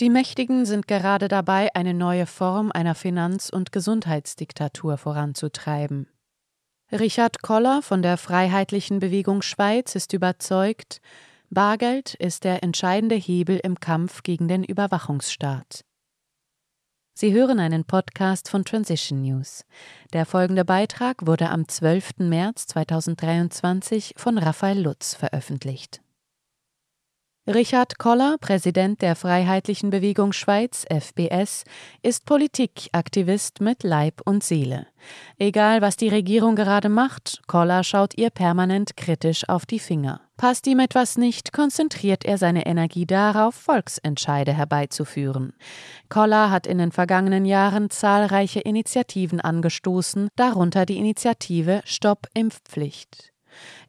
Die Mächtigen sind gerade dabei, eine neue Form einer Finanz- und Gesundheitsdiktatur voranzutreiben. Richard Koller von der Freiheitlichen Bewegung Schweiz ist überzeugt, Bargeld ist der entscheidende Hebel im Kampf gegen den Überwachungsstaat. Sie hören einen Podcast von Transition News. Der folgende Beitrag wurde am 12. März 2023 von Raphael Lutz veröffentlicht. Richard Koller, Präsident der Freiheitlichen Bewegung Schweiz FBS, ist Politikaktivist mit Leib und Seele. Egal, was die Regierung gerade macht, Koller schaut ihr permanent kritisch auf die Finger. Passt ihm etwas nicht, konzentriert er seine Energie darauf, Volksentscheide herbeizuführen. Koller hat in den vergangenen Jahren zahlreiche Initiativen angestoßen, darunter die Initiative Stopp Impfpflicht.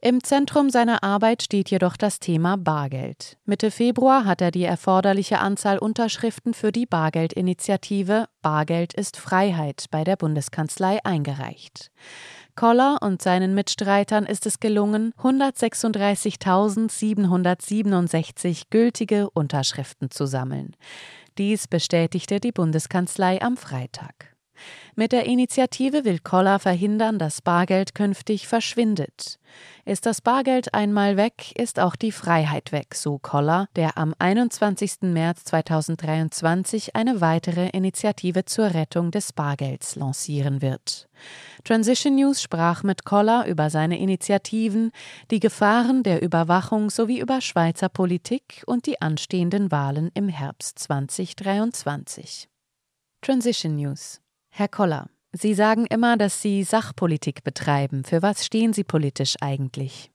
Im Zentrum seiner Arbeit steht jedoch das Thema Bargeld. Mitte Februar hat er die erforderliche Anzahl Unterschriften für die Bargeldinitiative Bargeld ist Freiheit bei der Bundeskanzlei eingereicht. Koller und seinen Mitstreitern ist es gelungen, 136.767 gültige Unterschriften zu sammeln. Dies bestätigte die Bundeskanzlei am Freitag. Mit der Initiative will Koller verhindern, dass Bargeld künftig verschwindet. Ist das Bargeld einmal weg, ist auch die Freiheit weg, so Koller, der am 21. März 2023 eine weitere Initiative zur Rettung des Bargelds lancieren wird. Transition News sprach mit Koller über seine Initiativen, die Gefahren der Überwachung sowie über Schweizer Politik und die anstehenden Wahlen im Herbst 2023. Transition News Herr Koller, Sie sagen immer, dass Sie Sachpolitik betreiben. Für was stehen Sie politisch eigentlich?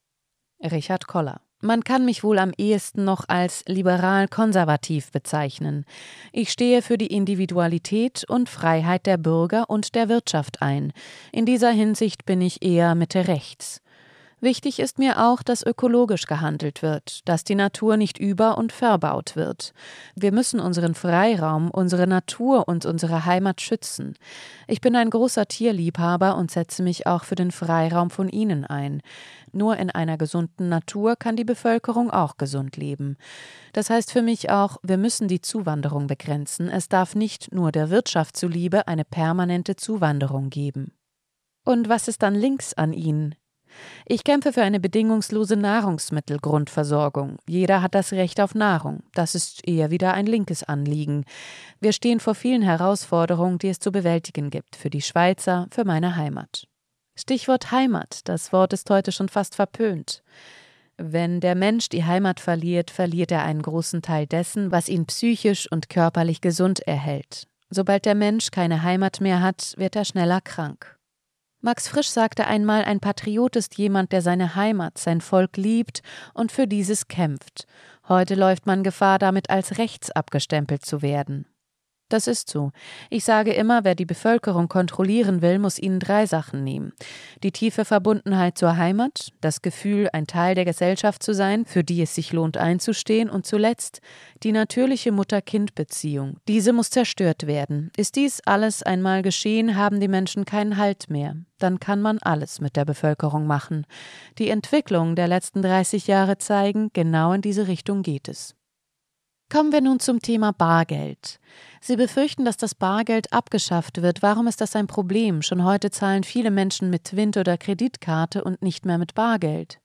Richard Koller. Man kann mich wohl am ehesten noch als liberal-konservativ bezeichnen. Ich stehe für die Individualität und Freiheit der Bürger und der Wirtschaft ein. In dieser Hinsicht bin ich eher Mitte rechts. Wichtig ist mir auch, dass ökologisch gehandelt wird, dass die Natur nicht über- und verbaut wird. Wir müssen unseren Freiraum, unsere Natur und unsere Heimat schützen. Ich bin ein großer Tierliebhaber und setze mich auch für den Freiraum von ihnen ein. Nur in einer gesunden Natur kann die Bevölkerung auch gesund leben. Das heißt für mich auch, wir müssen die Zuwanderung begrenzen. Es darf nicht nur der Wirtschaft zuliebe eine permanente Zuwanderung geben. Und was ist dann links an ihnen? Ich kämpfe für eine bedingungslose Nahrungsmittelgrundversorgung. Jeder hat das Recht auf Nahrung. Das ist eher wieder ein linkes Anliegen. Wir stehen vor vielen Herausforderungen, die es zu bewältigen gibt, für die Schweizer, für meine Heimat. Stichwort Heimat. Das Wort ist heute schon fast verpönt. Wenn der Mensch die Heimat verliert, verliert er einen großen Teil dessen, was ihn psychisch und körperlich gesund erhält. Sobald der Mensch keine Heimat mehr hat, wird er schneller krank. Max Frisch sagte einmal, ein Patriot ist jemand, der seine Heimat, sein Volk liebt und für dieses kämpft. Heute läuft man Gefahr, damit als rechts abgestempelt zu werden. Das ist so. Ich sage immer, wer die Bevölkerung kontrollieren will, muss ihnen drei Sachen nehmen. Die tiefe Verbundenheit zur Heimat, das Gefühl, ein Teil der Gesellschaft zu sein, für die es sich lohnt einzustehen, und zuletzt die natürliche Mutter-Kind-Beziehung. Diese muss zerstört werden. Ist dies alles einmal geschehen, haben die Menschen keinen Halt mehr. Dann kann man alles mit der Bevölkerung machen. Die Entwicklungen der letzten 30 Jahre zeigen, genau in diese Richtung geht es. Kommen wir nun zum Thema Bargeld. Sie befürchten, dass das Bargeld abgeschafft wird. Warum ist das ein Problem? Schon heute zahlen viele Menschen mit Twint oder Kreditkarte und nicht mehr mit Bargeld.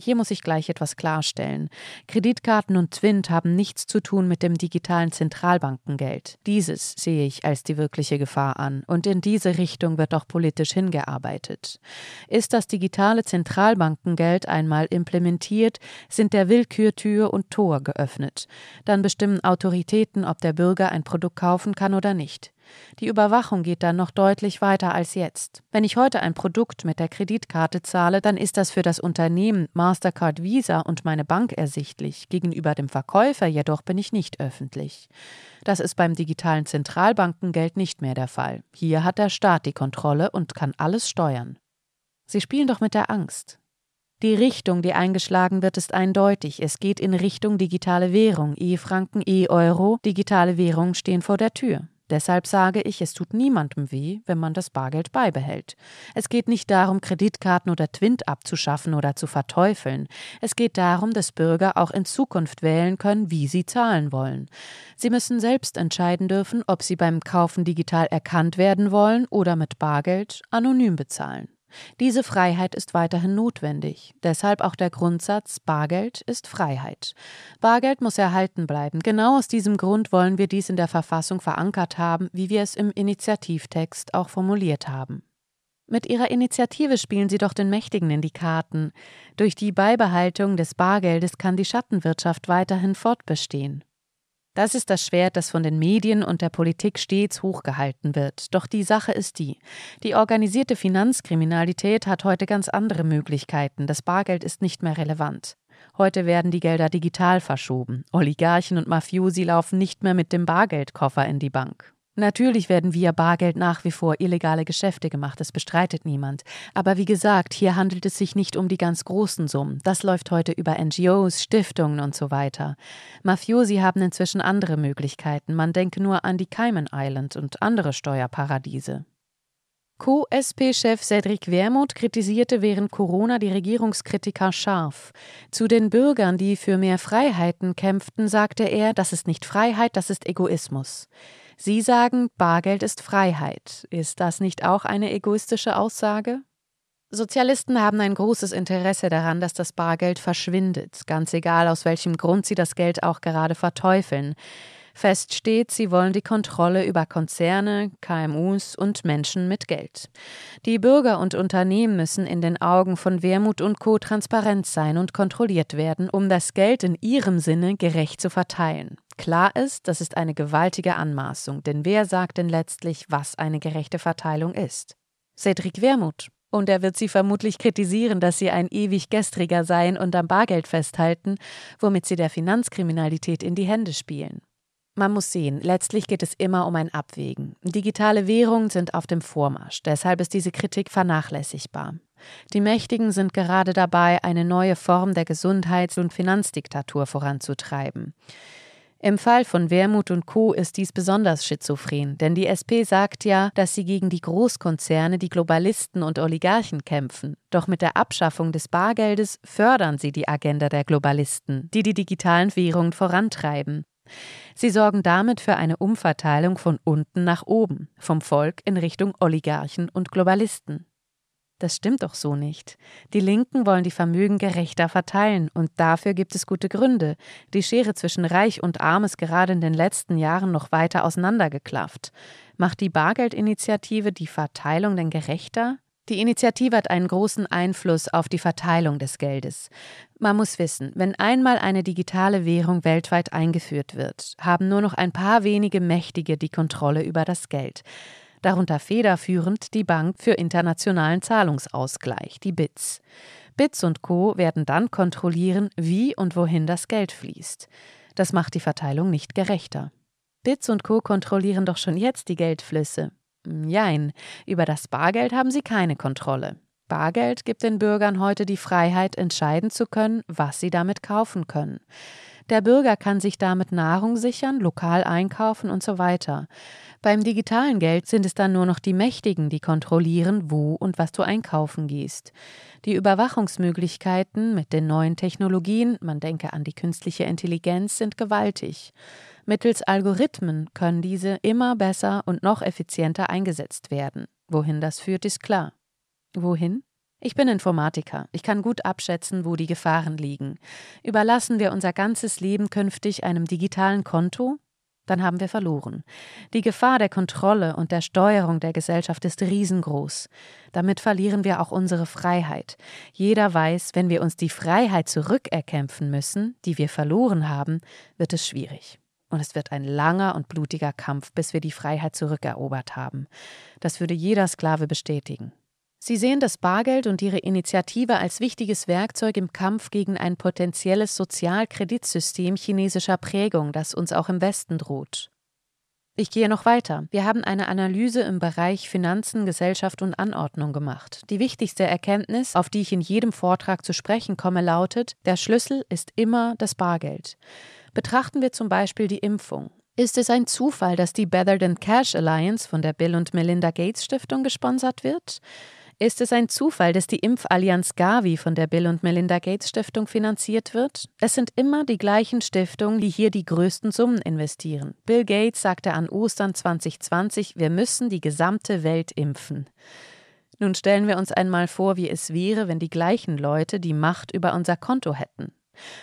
Hier muss ich gleich etwas klarstellen. Kreditkarten und Twint haben nichts zu tun mit dem digitalen Zentralbankengeld. Dieses sehe ich als die wirkliche Gefahr an, und in diese Richtung wird auch politisch hingearbeitet. Ist das digitale Zentralbankengeld einmal implementiert, sind der Willkür Tür und Tor geöffnet. Dann bestimmen Autoritäten, ob der Bürger ein Produkt kaufen kann oder nicht. Die Überwachung geht dann noch deutlich weiter als jetzt. Wenn ich heute ein Produkt mit der Kreditkarte zahle, dann ist das für das Unternehmen Mastercard Visa und meine Bank ersichtlich. Gegenüber dem Verkäufer jedoch bin ich nicht öffentlich. Das ist beim digitalen Zentralbankengeld nicht mehr der Fall. Hier hat der Staat die Kontrolle und kann alles steuern. Sie spielen doch mit der Angst. Die Richtung, die eingeschlagen wird, ist eindeutig. Es geht in Richtung digitale Währung. E-Franken, E-Euro, digitale Währungen stehen vor der Tür. Deshalb sage ich, es tut niemandem weh, wenn man das Bargeld beibehält. Es geht nicht darum, Kreditkarten oder Twint abzuschaffen oder zu verteufeln. Es geht darum, dass Bürger auch in Zukunft wählen können, wie sie zahlen wollen. Sie müssen selbst entscheiden dürfen, ob sie beim Kaufen digital erkannt werden wollen oder mit Bargeld anonym bezahlen. Diese Freiheit ist weiterhin notwendig. Deshalb auch der Grundsatz Bargeld ist Freiheit. Bargeld muss erhalten bleiben. Genau aus diesem Grund wollen wir dies in der Verfassung verankert haben, wie wir es im Initiativtext auch formuliert haben. Mit ihrer Initiative spielen sie doch den Mächtigen in die Karten. Durch die Beibehaltung des Bargeldes kann die Schattenwirtschaft weiterhin fortbestehen. Das ist das Schwert, das von den Medien und der Politik stets hochgehalten wird. Doch die Sache ist die. Die organisierte Finanzkriminalität hat heute ganz andere Möglichkeiten. Das Bargeld ist nicht mehr relevant. Heute werden die Gelder digital verschoben. Oligarchen und Mafiosi laufen nicht mehr mit dem Bargeldkoffer in die Bank. Natürlich werden via Bargeld nach wie vor illegale Geschäfte gemacht, das bestreitet niemand. Aber wie gesagt, hier handelt es sich nicht um die ganz großen Summen. Das läuft heute über NGOs, Stiftungen und so weiter. Mafiosi haben inzwischen andere Möglichkeiten. Man denke nur an die Cayman Island und andere Steuerparadiese. Co-SP-Chef Cedric Wermuth kritisierte während Corona die Regierungskritiker scharf. Zu den Bürgern, die für mehr Freiheiten kämpften, sagte er, das ist nicht Freiheit, das ist Egoismus. Sie sagen, Bargeld ist Freiheit. Ist das nicht auch eine egoistische Aussage? Sozialisten haben ein großes Interesse daran, dass das Bargeld verschwindet, ganz egal aus welchem Grund sie das Geld auch gerade verteufeln. Fest steht, sie wollen die Kontrolle über Konzerne, KMUs und Menschen mit Geld. Die Bürger und Unternehmen müssen in den Augen von Wermut und Co. transparent sein und kontrolliert werden, um das Geld in ihrem Sinne gerecht zu verteilen. Klar ist, das ist eine gewaltige Anmaßung, denn wer sagt denn letztlich, was eine gerechte Verteilung ist? Cedric Wermut. Und er wird sie vermutlich kritisieren, dass sie ein ewig gestriger seien und am Bargeld festhalten, womit sie der Finanzkriminalität in die Hände spielen. Man muss sehen, letztlich geht es immer um ein Abwägen. Digitale Währungen sind auf dem Vormarsch, deshalb ist diese Kritik vernachlässigbar. Die Mächtigen sind gerade dabei, eine neue Form der Gesundheits- und Finanzdiktatur voranzutreiben. Im Fall von Wermut und Co. ist dies besonders schizophren, denn die SP sagt ja, dass sie gegen die Großkonzerne, die Globalisten und Oligarchen kämpfen. Doch mit der Abschaffung des Bargeldes fördern sie die Agenda der Globalisten, die die digitalen Währungen vorantreiben. Sie sorgen damit für eine Umverteilung von unten nach oben, vom Volk in Richtung Oligarchen und Globalisten. Das stimmt doch so nicht. Die Linken wollen die Vermögen gerechter verteilen, und dafür gibt es gute Gründe. Die Schere zwischen Reich und Arm ist gerade in den letzten Jahren noch weiter auseinandergeklafft. Macht die Bargeldinitiative die Verteilung denn gerechter? Die Initiative hat einen großen Einfluss auf die Verteilung des Geldes. Man muss wissen, wenn einmal eine digitale Währung weltweit eingeführt wird, haben nur noch ein paar wenige Mächtige die Kontrolle über das Geld. Darunter federführend die Bank für internationalen Zahlungsausgleich, die BITS. BITS und Co. werden dann kontrollieren, wie und wohin das Geld fließt. Das macht die Verteilung nicht gerechter. BITS und Co. kontrollieren doch schon jetzt die Geldflüsse. Jein, über das Bargeld haben sie keine Kontrolle. Bargeld gibt den Bürgern heute die Freiheit, entscheiden zu können, was sie damit kaufen können. Der Bürger kann sich damit Nahrung sichern, lokal einkaufen und so weiter. Beim digitalen Geld sind es dann nur noch die Mächtigen, die kontrollieren, wo und was du einkaufen gehst. Die Überwachungsmöglichkeiten mit den neuen Technologien, man denke an die künstliche Intelligenz, sind gewaltig. Mittels Algorithmen können diese immer besser und noch effizienter eingesetzt werden. Wohin das führt, ist klar. Wohin? Ich bin Informatiker. Ich kann gut abschätzen, wo die Gefahren liegen. Überlassen wir unser ganzes Leben künftig einem digitalen Konto? Dann haben wir verloren. Die Gefahr der Kontrolle und der Steuerung der Gesellschaft ist riesengroß. Damit verlieren wir auch unsere Freiheit. Jeder weiß, wenn wir uns die Freiheit zurückerkämpfen müssen, die wir verloren haben, wird es schwierig. Und es wird ein langer und blutiger Kampf, bis wir die Freiheit zurückerobert haben. Das würde jeder Sklave bestätigen. Sie sehen das Bargeld und Ihre Initiative als wichtiges Werkzeug im Kampf gegen ein potenzielles Sozialkreditsystem chinesischer Prägung, das uns auch im Westen droht. Ich gehe noch weiter. Wir haben eine Analyse im Bereich Finanzen, Gesellschaft und Anordnung gemacht. Die wichtigste Erkenntnis, auf die ich in jedem Vortrag zu sprechen komme, lautet, der Schlüssel ist immer das Bargeld. Betrachten wir zum Beispiel die Impfung. Ist es ein Zufall, dass die Better Than Cash Alliance von der Bill und Melinda Gates Stiftung gesponsert wird? Ist es ein Zufall, dass die Impfallianz Gavi von der Bill und Melinda Gates Stiftung finanziert wird? Es sind immer die gleichen Stiftungen, die hier die größten Summen investieren. Bill Gates sagte an Ostern 2020, wir müssen die gesamte Welt impfen. Nun stellen wir uns einmal vor, wie es wäre, wenn die gleichen Leute die Macht über unser Konto hätten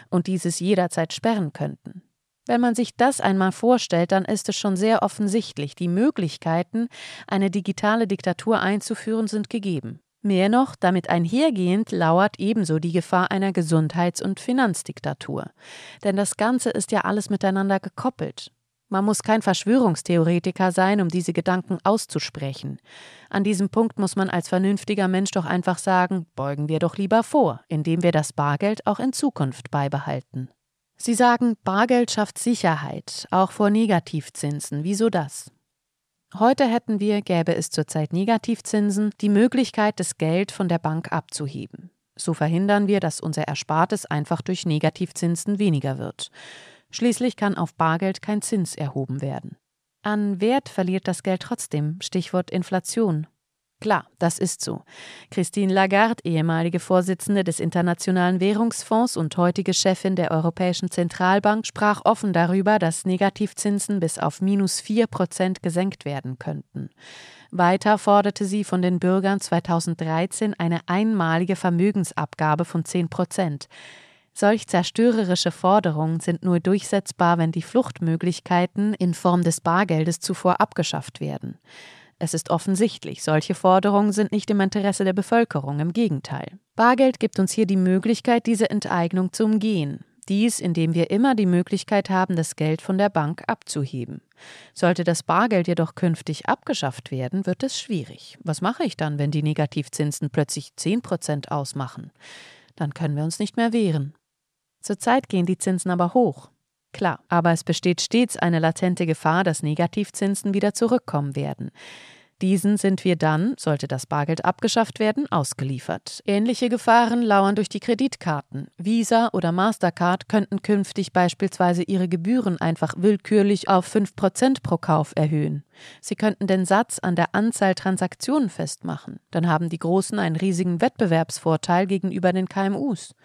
und dieses jederzeit sperren könnten. Wenn man sich das einmal vorstellt, dann ist es schon sehr offensichtlich, die Möglichkeiten, eine digitale Diktatur einzuführen, sind gegeben. Mehr noch, damit einhergehend lauert ebenso die Gefahr einer Gesundheits- und Finanzdiktatur. Denn das Ganze ist ja alles miteinander gekoppelt. Man muss kein Verschwörungstheoretiker sein, um diese Gedanken auszusprechen. An diesem Punkt muss man als vernünftiger Mensch doch einfach sagen, beugen wir doch lieber vor, indem wir das Bargeld auch in Zukunft beibehalten. Sie sagen, Bargeld schafft Sicherheit, auch vor Negativzinsen. Wieso das? Heute hätten wir, gäbe es zurzeit Negativzinsen, die Möglichkeit, das Geld von der Bank abzuheben. So verhindern wir, dass unser Erspartes einfach durch Negativzinsen weniger wird. Schließlich kann auf Bargeld kein Zins erhoben werden. An Wert verliert das Geld trotzdem, Stichwort Inflation. Klar, das ist so. Christine Lagarde, ehemalige Vorsitzende des Internationalen Währungsfonds und heutige Chefin der Europäischen Zentralbank, sprach offen darüber, dass Negativzinsen bis auf minus vier Prozent gesenkt werden könnten. Weiter forderte sie von den Bürgern 2013 eine einmalige Vermögensabgabe von zehn Prozent. Solch zerstörerische Forderungen sind nur durchsetzbar, wenn die Fluchtmöglichkeiten in Form des Bargeldes zuvor abgeschafft werden. Es ist offensichtlich, solche Forderungen sind nicht im Interesse der Bevölkerung, im Gegenteil. Bargeld gibt uns hier die Möglichkeit, diese Enteignung zu umgehen. Dies, indem wir immer die Möglichkeit haben, das Geld von der Bank abzuheben. Sollte das Bargeld jedoch künftig abgeschafft werden, wird es schwierig. Was mache ich dann, wenn die Negativzinsen plötzlich 10 Prozent ausmachen? Dann können wir uns nicht mehr wehren. Zurzeit gehen die Zinsen aber hoch. Klar, aber es besteht stets eine latente Gefahr, dass Negativzinsen wieder zurückkommen werden. Diesen sind wir dann, sollte das Bargeld abgeschafft werden, ausgeliefert. Ähnliche Gefahren lauern durch die Kreditkarten. Visa oder Mastercard könnten künftig beispielsweise ihre Gebühren einfach willkürlich auf 5% pro Kauf erhöhen. Sie könnten den Satz an der Anzahl Transaktionen festmachen. Dann haben die Großen einen riesigen Wettbewerbsvorteil gegenüber den KMUs.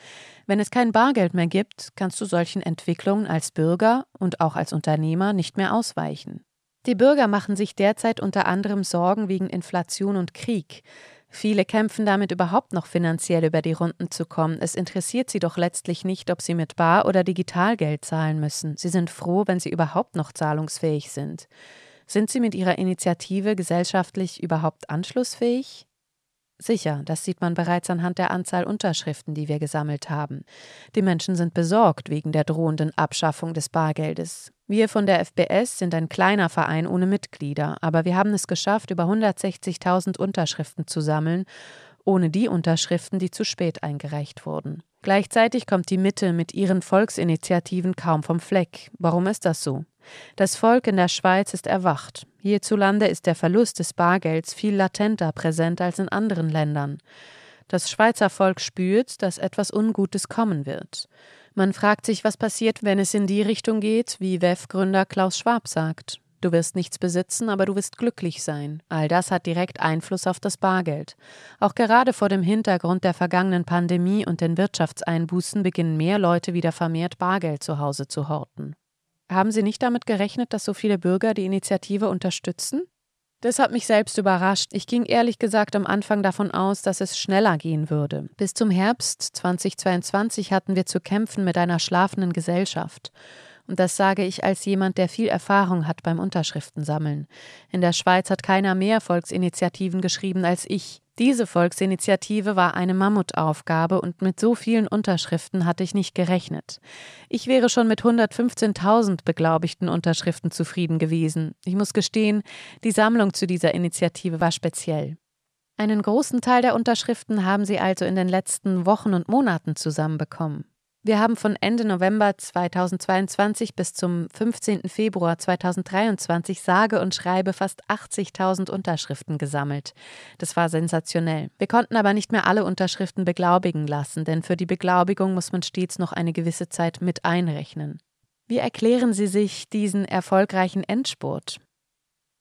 Wenn es kein Bargeld mehr gibt, kannst du solchen Entwicklungen als Bürger und auch als Unternehmer nicht mehr ausweichen. Die Bürger machen sich derzeit unter anderem Sorgen wegen Inflation und Krieg. Viele kämpfen damit überhaupt noch finanziell über die Runden zu kommen. Es interessiert sie doch letztlich nicht, ob sie mit Bar oder Digitalgeld zahlen müssen. Sie sind froh, wenn sie überhaupt noch zahlungsfähig sind. Sind sie mit ihrer Initiative gesellschaftlich überhaupt anschlussfähig? Sicher, das sieht man bereits anhand der Anzahl Unterschriften, die wir gesammelt haben. Die Menschen sind besorgt wegen der drohenden Abschaffung des Bargeldes. Wir von der FBS sind ein kleiner Verein ohne Mitglieder, aber wir haben es geschafft, über 160.000 Unterschriften zu sammeln, ohne die Unterschriften, die zu spät eingereicht wurden. Gleichzeitig kommt die Mitte mit ihren Volksinitiativen kaum vom Fleck. Warum ist das so? Das Volk in der Schweiz ist erwacht. Hierzulande ist der Verlust des Bargelds viel latenter präsent als in anderen Ländern. Das Schweizer Volk spürt, dass etwas Ungutes kommen wird. Man fragt sich, was passiert, wenn es in die Richtung geht, wie WEF-Gründer Klaus Schwab sagt. Du wirst nichts besitzen, aber du wirst glücklich sein. All das hat direkt Einfluss auf das Bargeld. Auch gerade vor dem Hintergrund der vergangenen Pandemie und den Wirtschaftseinbußen beginnen mehr Leute wieder vermehrt Bargeld zu Hause zu horten. Haben Sie nicht damit gerechnet, dass so viele Bürger die Initiative unterstützen? Das hat mich selbst überrascht. Ich ging ehrlich gesagt am Anfang davon aus, dass es schneller gehen würde. Bis zum Herbst 2022 hatten wir zu kämpfen mit einer schlafenden Gesellschaft. Und das sage ich als jemand, der viel Erfahrung hat beim Unterschriftensammeln. In der Schweiz hat keiner mehr Volksinitiativen geschrieben als ich. Diese Volksinitiative war eine Mammutaufgabe und mit so vielen Unterschriften hatte ich nicht gerechnet. Ich wäre schon mit 115.000 beglaubigten Unterschriften zufrieden gewesen. Ich muss gestehen, die Sammlung zu dieser Initiative war speziell. Einen großen Teil der Unterschriften haben sie also in den letzten Wochen und Monaten zusammenbekommen. Wir haben von Ende November 2022 bis zum 15. Februar 2023 sage und schreibe fast 80.000 Unterschriften gesammelt. Das war sensationell. Wir konnten aber nicht mehr alle Unterschriften beglaubigen lassen, denn für die Beglaubigung muss man stets noch eine gewisse Zeit mit einrechnen. Wie erklären Sie sich diesen erfolgreichen Endspurt?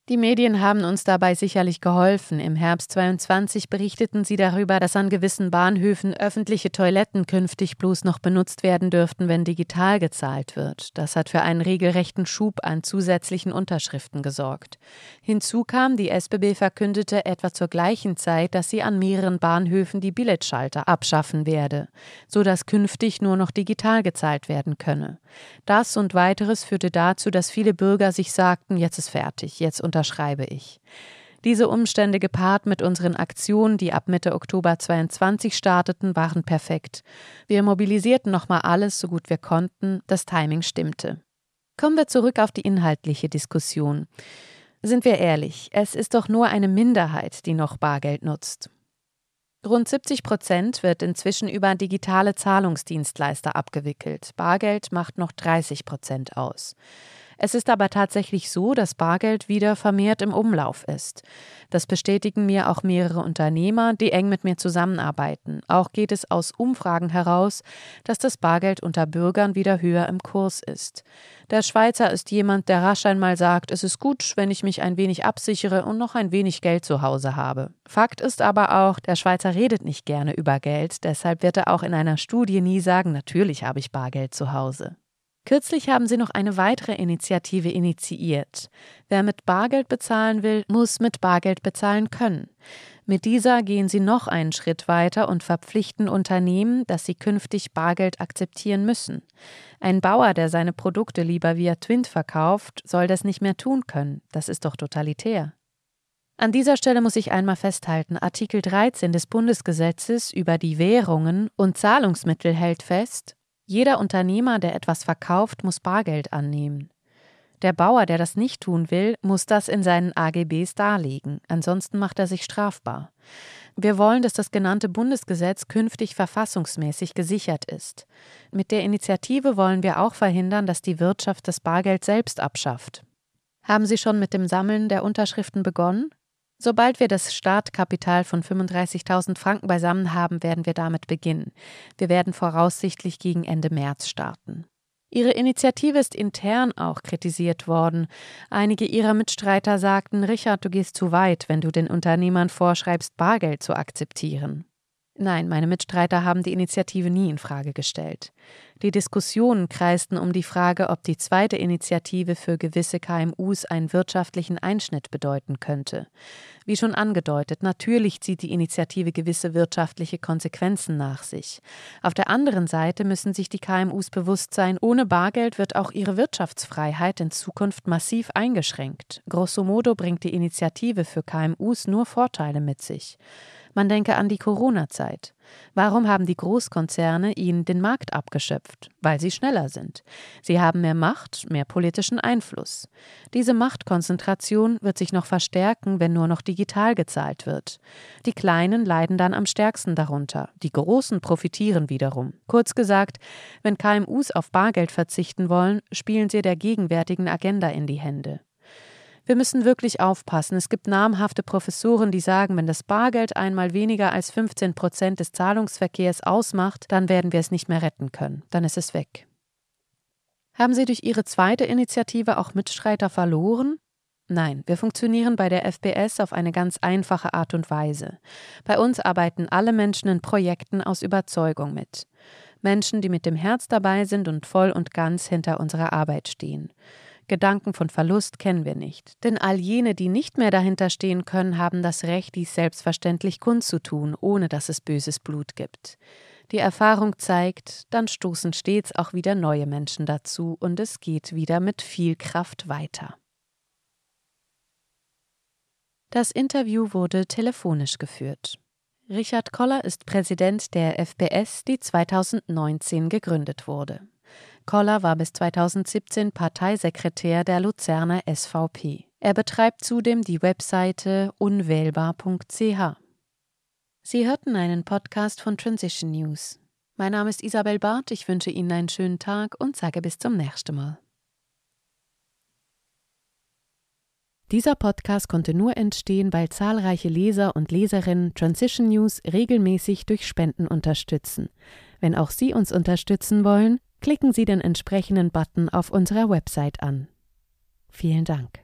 Die Medien haben uns dabei sicherlich geholfen. Im Herbst 22 berichteten sie darüber, dass an gewissen Bahnhöfen öffentliche Toiletten künftig bloß noch benutzt werden dürften, wenn digital gezahlt wird. Das hat für einen regelrechten Schub an zusätzlichen Unterschriften gesorgt. Hinzu kam, die SBB verkündete etwa zur gleichen Zeit, dass sie an mehreren Bahnhöfen die Billetschalter abschaffen werde, so dass künftig nur noch digital gezahlt werden könne. Das und weiteres führte dazu, dass viele Bürger sich sagten, jetzt ist fertig, jetzt unter unterschreibe ich. Diese Umstände gepaart mit unseren Aktionen, die ab Mitte Oktober 22 starteten, waren perfekt. Wir mobilisierten nochmal alles, so gut wir konnten, das Timing stimmte. Kommen wir zurück auf die inhaltliche Diskussion. Sind wir ehrlich, es ist doch nur eine Minderheit, die noch Bargeld nutzt. Rund 70 Prozent wird inzwischen über digitale Zahlungsdienstleister abgewickelt. Bargeld macht noch 30 Prozent aus. Es ist aber tatsächlich so, dass Bargeld wieder vermehrt im Umlauf ist. Das bestätigen mir auch mehrere Unternehmer, die eng mit mir zusammenarbeiten. Auch geht es aus Umfragen heraus, dass das Bargeld unter Bürgern wieder höher im Kurs ist. Der Schweizer ist jemand, der rasch einmal sagt, es ist gut, wenn ich mich ein wenig absichere und noch ein wenig Geld zu Hause habe. Fakt ist aber auch, der Schweizer redet nicht gerne über Geld, deshalb wird er auch in einer Studie nie sagen, natürlich habe ich Bargeld zu Hause. Kürzlich haben sie noch eine weitere Initiative initiiert. Wer mit Bargeld bezahlen will, muss mit Bargeld bezahlen können. Mit dieser gehen sie noch einen Schritt weiter und verpflichten Unternehmen, dass sie künftig Bargeld akzeptieren müssen. Ein Bauer, der seine Produkte lieber via Twint verkauft, soll das nicht mehr tun können. Das ist doch totalitär. An dieser Stelle muss ich einmal festhalten, Artikel 13 des Bundesgesetzes über die Währungen und Zahlungsmittel hält fest, jeder Unternehmer, der etwas verkauft, muss Bargeld annehmen. Der Bauer, der das nicht tun will, muss das in seinen AGBs darlegen, ansonsten macht er sich strafbar. Wir wollen, dass das genannte Bundesgesetz künftig verfassungsmäßig gesichert ist. Mit der Initiative wollen wir auch verhindern, dass die Wirtschaft das Bargeld selbst abschafft. Haben Sie schon mit dem Sammeln der Unterschriften begonnen? Sobald wir das Startkapital von 35.000 Franken beisammen haben, werden wir damit beginnen. Wir werden voraussichtlich gegen Ende März starten. Ihre Initiative ist intern auch kritisiert worden. Einige ihrer Mitstreiter sagten, Richard, du gehst zu weit, wenn du den Unternehmern vorschreibst, Bargeld zu akzeptieren. Nein, meine Mitstreiter haben die Initiative nie in Frage gestellt. Die Diskussionen kreisten um die Frage, ob die zweite Initiative für gewisse KMUs einen wirtschaftlichen Einschnitt bedeuten könnte. Wie schon angedeutet, natürlich zieht die Initiative gewisse wirtschaftliche Konsequenzen nach sich. Auf der anderen Seite müssen sich die KMUs bewusst sein, ohne Bargeld wird auch ihre Wirtschaftsfreiheit in Zukunft massiv eingeschränkt. Grosso modo bringt die Initiative für KMUs nur Vorteile mit sich. Man denke an die Corona-Zeit. Warum haben die Großkonzerne ihnen den Markt abgeschöpft? Weil sie schneller sind. Sie haben mehr Macht, mehr politischen Einfluss. Diese Machtkonzentration wird sich noch verstärken, wenn nur noch digital gezahlt wird. Die Kleinen leiden dann am stärksten darunter, die Großen profitieren wiederum. Kurz gesagt, wenn KMUs auf Bargeld verzichten wollen, spielen sie der gegenwärtigen Agenda in die Hände. Wir müssen wirklich aufpassen. Es gibt namhafte Professoren, die sagen, wenn das Bargeld einmal weniger als 15 Prozent des Zahlungsverkehrs ausmacht, dann werden wir es nicht mehr retten können. Dann ist es weg. Haben Sie durch Ihre zweite Initiative auch Mitstreiter verloren? Nein, wir funktionieren bei der FPS auf eine ganz einfache Art und Weise. Bei uns arbeiten alle Menschen in Projekten aus Überzeugung mit. Menschen, die mit dem Herz dabei sind und voll und ganz hinter unserer Arbeit stehen. Gedanken von Verlust kennen wir nicht. Denn all jene, die nicht mehr dahinter stehen können, haben das Recht, dies selbstverständlich kundzutun, ohne dass es böses Blut gibt. Die Erfahrung zeigt, dann stoßen stets auch wieder neue Menschen dazu und es geht wieder mit viel Kraft weiter. Das Interview wurde telefonisch geführt. Richard Koller ist Präsident der FPS, die 2019 gegründet wurde. Koller war bis 2017 Parteisekretär der Luzerner SVP. Er betreibt zudem die Webseite unwählbar.ch. Sie hörten einen Podcast von Transition News. Mein Name ist Isabel Barth, ich wünsche Ihnen einen schönen Tag und sage bis zum nächsten Mal. Dieser Podcast konnte nur entstehen, weil zahlreiche Leser und Leserinnen Transition News regelmäßig durch Spenden unterstützen. Wenn auch Sie uns unterstützen wollen, klicken Sie den entsprechenden Button auf unserer Website an. Vielen Dank.